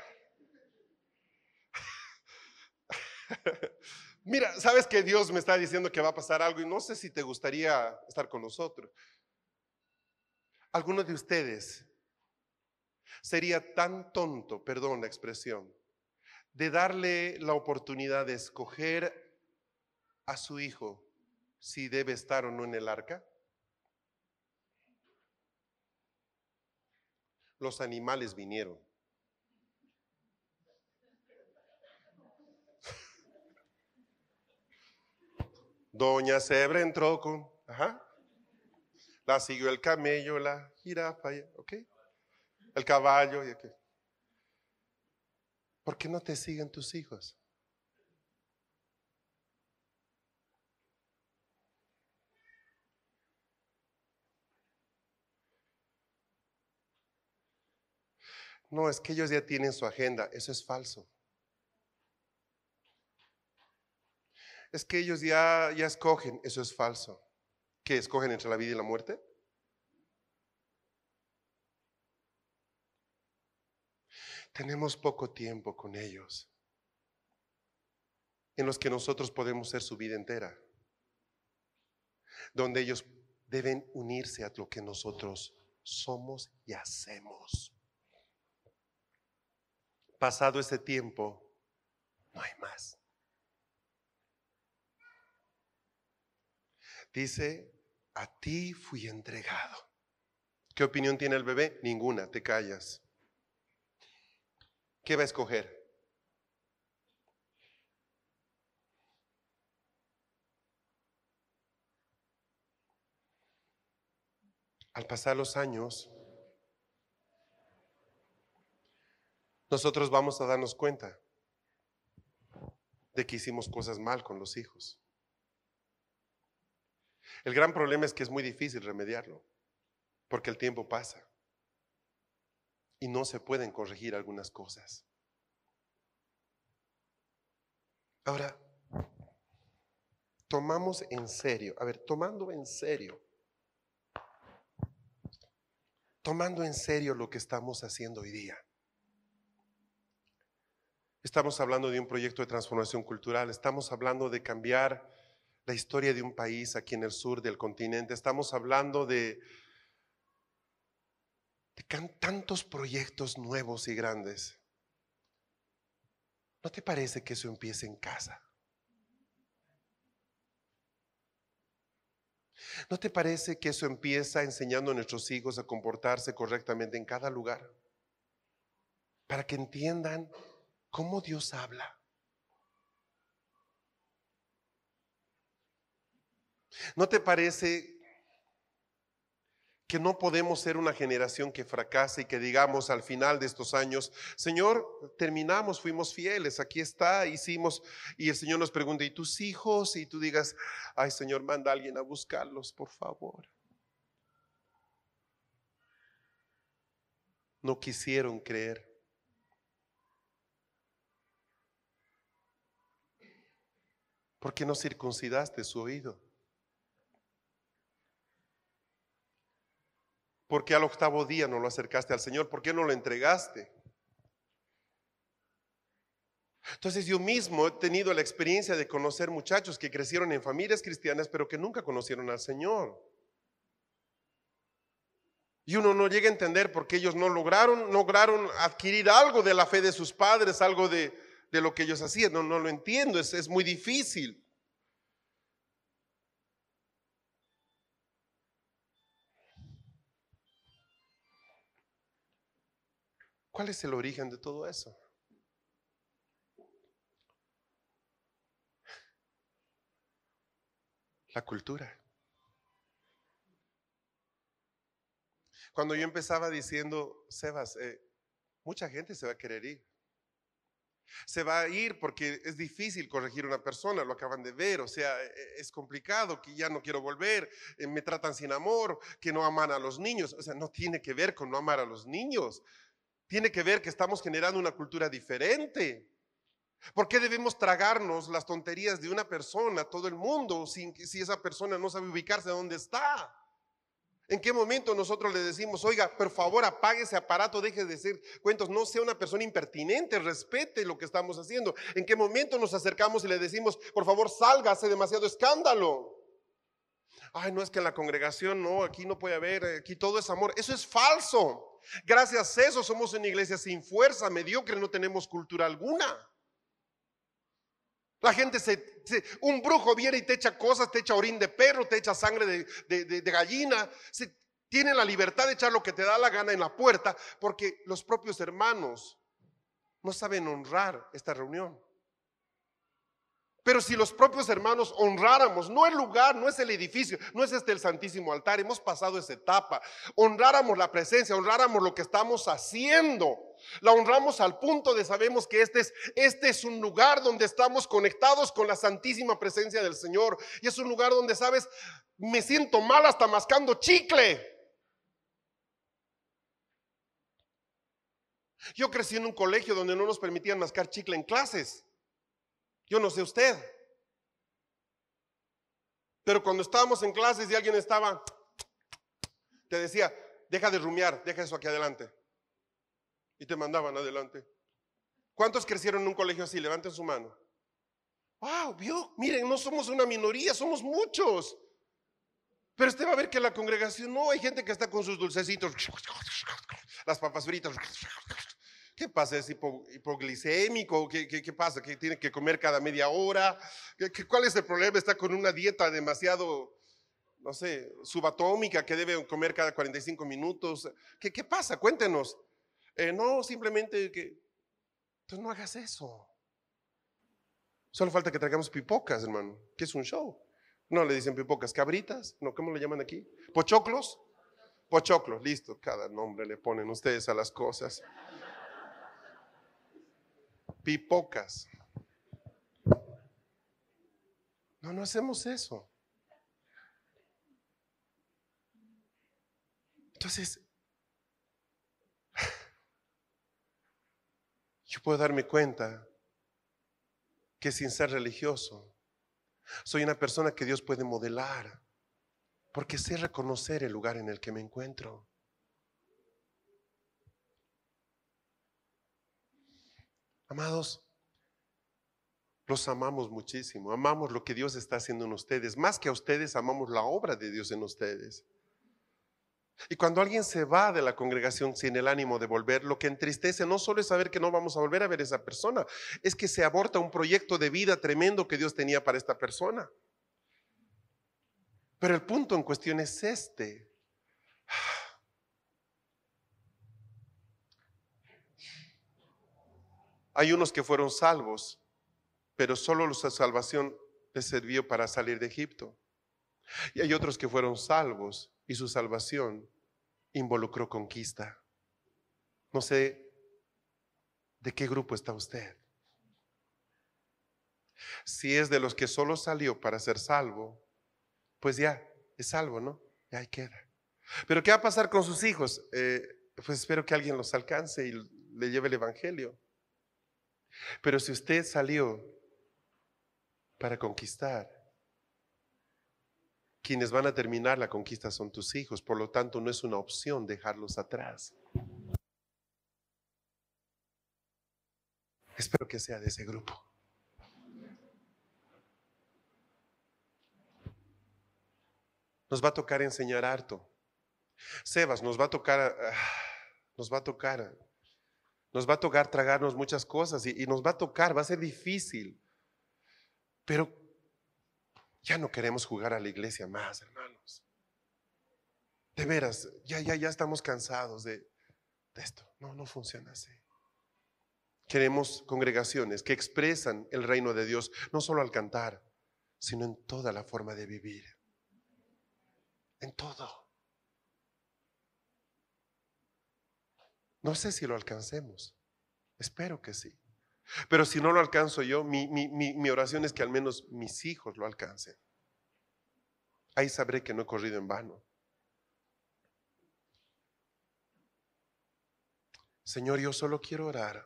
Mira, sabes que Dios me está diciendo que va a pasar algo y no sé si te gustaría estar con nosotros. Algunos de ustedes sería tan tonto, perdón la expresión, de darle la oportunidad de escoger a su hijo si debe estar o no en el arca? Los animales vinieron. Doña Zebra entró con, ajá. La siguió el camello, la jirafa, ¿ok? El caballo. Y ¿Por qué no te siguen tus hijos? No, es que ellos ya tienen su agenda. Eso es falso. Es que ellos ya, ya escogen. Eso es falso. ¿Qué escogen entre la vida y la muerte? Tenemos poco tiempo con ellos en los que nosotros podemos ser su vida entera, donde ellos deben unirse a lo que nosotros somos y hacemos. Pasado ese tiempo, no hay más. Dice, a ti fui entregado. ¿Qué opinión tiene el bebé? Ninguna, te callas. ¿Qué va a escoger? Al pasar los años, nosotros vamos a darnos cuenta de que hicimos cosas mal con los hijos. El gran problema es que es muy difícil remediarlo, porque el tiempo pasa y no se pueden corregir algunas cosas. Ahora, tomamos en serio, a ver, tomando en serio, tomando en serio lo que estamos haciendo hoy día. Estamos hablando de un proyecto de transformación cultural, estamos hablando de cambiar la historia de un país aquí en el sur del continente, estamos hablando de, de tantos proyectos nuevos y grandes. ¿No te parece que eso empiece en casa? ¿No te parece que eso empieza enseñando a nuestros hijos a comportarse correctamente en cada lugar? Para que entiendan cómo Dios habla. ¿No te parece que no podemos ser una generación que fracase y que digamos al final de estos años, Señor, terminamos, fuimos fieles, aquí está, hicimos, y el Señor nos pregunta, ¿y tus hijos? Y tú digas, ay Señor, manda a alguien a buscarlos, por favor. No quisieron creer. ¿Por qué no circuncidaste su oído? ¿Por qué al octavo día no lo acercaste al Señor? ¿Por qué no lo entregaste? Entonces yo mismo he tenido la experiencia de conocer muchachos que crecieron en familias cristianas pero que nunca conocieron al Señor. Y uno no llega a entender por qué ellos no lograron, lograron adquirir algo de la fe de sus padres, algo de, de lo que ellos hacían. No, no lo entiendo, es, es muy difícil. ¿Cuál es el origen de todo eso? La cultura. Cuando yo empezaba diciendo, Sebas, eh, mucha gente se va a querer ir. Se va a ir porque es difícil corregir una persona, lo acaban de ver, o sea, e, e, es complicado, que ya no quiero volver, eh, me tratan sin amor, que no aman a los niños, o sea, no tiene que ver con no amar a los niños, tiene que ver que estamos generando una cultura diferente. ¿Por qué debemos tragarnos las tonterías de una persona, todo el mundo, si esa persona no sabe ubicarse dónde está? ¿En qué momento nosotros le decimos, oiga, por favor apague ese aparato, deje de decir cuentos, no sea una persona impertinente, respete lo que estamos haciendo? ¿En qué momento nos acercamos y le decimos, por favor salga, hace demasiado escándalo? Ay, no es que en la congregación, no, aquí no puede haber, aquí todo es amor. Eso es falso. Gracias a eso somos una iglesia sin fuerza, mediocre, no tenemos cultura alguna. La gente se, un brujo viene y te echa cosas, te echa orín de perro, te echa sangre de, gallina. Se, tiene la libertad de echar lo que te da la gana en la puerta porque los propios hermanos no saben honrar esta reunión. Pero si los propios hermanos honráramos, no el lugar, no es el edificio, no es este el santísimo altar, hemos pasado esa etapa, honráramos la presencia, honráramos lo que estamos haciendo, la honramos al punto de sabemos que este es, este es un lugar donde estamos conectados con la santísima presencia del Señor y es un lugar donde, sabes, me siento mal hasta mascando chicle. Yo crecí en un colegio donde no nos permitían mascar chicle en clases. Yo no sé usted. Pero cuando estábamos en clases y alguien estaba, te decía, deja de rumiar, deja eso aquí adelante. Y te mandaban adelante. ¿Cuántos crecieron en un colegio así? Levanten su mano. Wow, vio, miren, no somos una minoría, somos muchos. Pero usted va a ver que la congregación no hay gente que está con sus dulcecitos, las papas fritas, ¿Qué pasa? ¿Es hipoglicémico? ¿Qué, qué, pasa? ¿Que tiene que comer cada media hora? ¿Qué, cuál es el problema? ¿Está con una dieta demasiado, no sé, subatómica que debe comer cada 45 minutos? ¿Qué, qué pasa? Cuéntenos. Eh, no, simplemente que... Entonces no hagas eso. Solo falta que traigamos pipocas, hermano, que es un show. No le dicen pipocas, cabritas, no, ¿cómo le llaman aquí? Pochoclos. Pochoclos, listo, cada nombre le ponen ustedes a las cosas pipocas. No, no hacemos eso. Entonces, yo puedo darme cuenta que sin ser religioso, soy una persona que Dios puede modelar, porque sé reconocer el lugar en el que me encuentro. Amados, los amamos muchísimo, amamos lo que Dios está haciendo en ustedes, más que a ustedes amamos la obra de Dios en ustedes. Y cuando alguien se va de la congregación sin el ánimo de volver, lo que entristece no solo es saber que no vamos a volver a ver a esa persona, es que se aborta un proyecto de vida tremendo que Dios tenía para esta persona. Pero el punto en cuestión es este. Hay unos que fueron salvos, pero solo su salvación les sirvió para salir de Egipto. Y hay otros que fueron salvos y su salvación involucró conquista. No sé de qué grupo está usted. Si es de los que solo salió para ser salvo, pues ya es salvo, ¿no? Ya ahí queda. Pero ¿qué va a pasar con sus hijos? Eh, pues espero que alguien los alcance y le lleve el Evangelio. Pero si usted salió para conquistar, quienes van a terminar la conquista son tus hijos, por lo tanto no es una opción dejarlos atrás. Espero que sea de ese grupo. Nos va a tocar enseñar harto. Sebas, nos va a tocar, ah, nos va a tocar nos va a tocar tragarnos muchas cosas y, nos va a tocar, va a ser difícil. Pero ya no queremos jugar a la iglesia más, hermanos. De veras, ya, ya, ya estamos cansados de, de esto. No, no funciona así. Queremos congregaciones que expresan el reino de Dios, no solo al cantar, sino en toda la forma de vivir. En todo. No sé si lo alcancemos. Espero que sí. Pero si no lo alcanzo yo, mi, oración es que al menos mis hijos lo alcancen. Ahí sabré que no he corrido en vano. Señor, yo solo quiero orar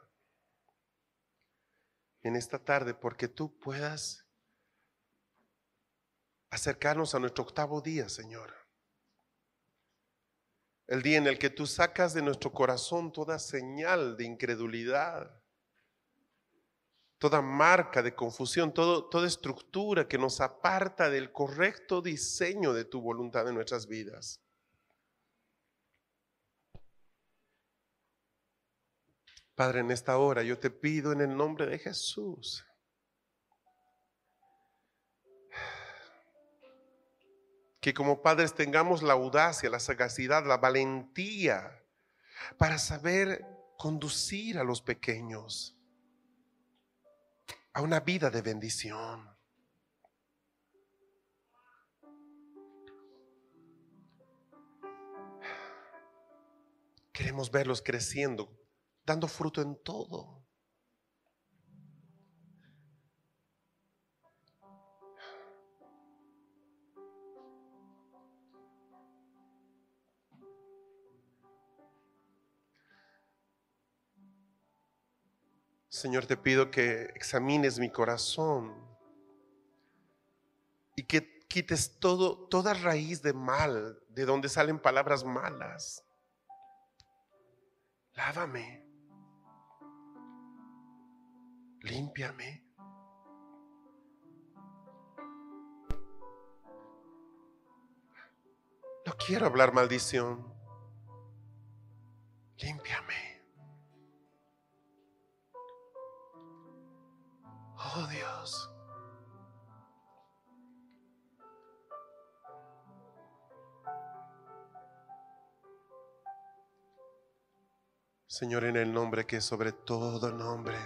en esta tarde porque tú puedas acercarnos a nuestro octavo día, Señor. El día en el que tú sacas de nuestro corazón toda señal de incredulidad, toda marca de confusión, toda estructura que nos aparta del correcto diseño de tu voluntad en nuestras vidas. Padre, en esta hora yo te pido en el nombre de Jesús que como padres tengamos la audacia, la sagacidad, la valentía para saber conducir a los pequeños a una vida de bendición. Queremos verlos creciendo, dando fruto en todo. Señor, te pido que examines mi corazón y que quites todo, toda raíz de mal, de donde salen palabras malas. Lávame. Límpiame. No quiero hablar maldición. Límpiame. Oh Dios. Señor, en el nombre que es sobre todo nombre,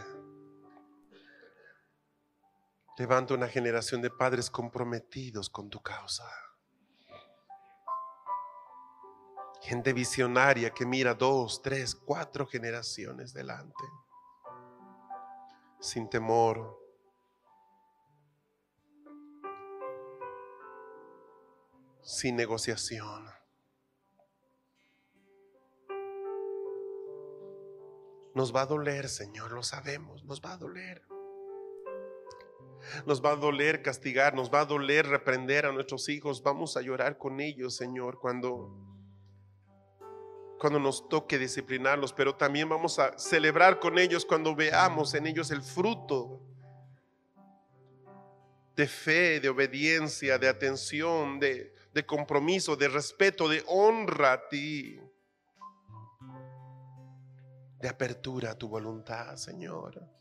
levanta una generación de padres comprometidos con tu causa. Gente visionaria que mira dos, tres, cuatro generaciones delante, sin temor, sin negociación. Nos va a doler, Señor, lo sabemos, nos va a doler. Nos va a doler castigar, nos va a doler reprender a nuestros hijos. Vamos a llorar con ellos, Señor, cuando cuando nos toque disciplinarlos, pero también vamos a celebrar con ellos cuando veamos en ellos el fruto de fe, de obediencia, de atención, de, de compromiso, de respeto, de honra a ti, de apertura a tu voluntad, Señor.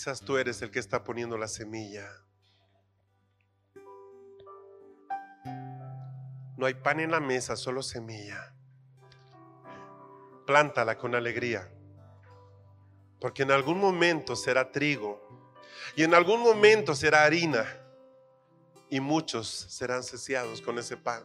Quizás tú eres el que está poniendo la semilla. No hay pan en la mesa, solo semilla. Plántala con alegría. Porque en algún momento será trigo. Y en algún momento será harina. Y muchos serán saciados con ese pan.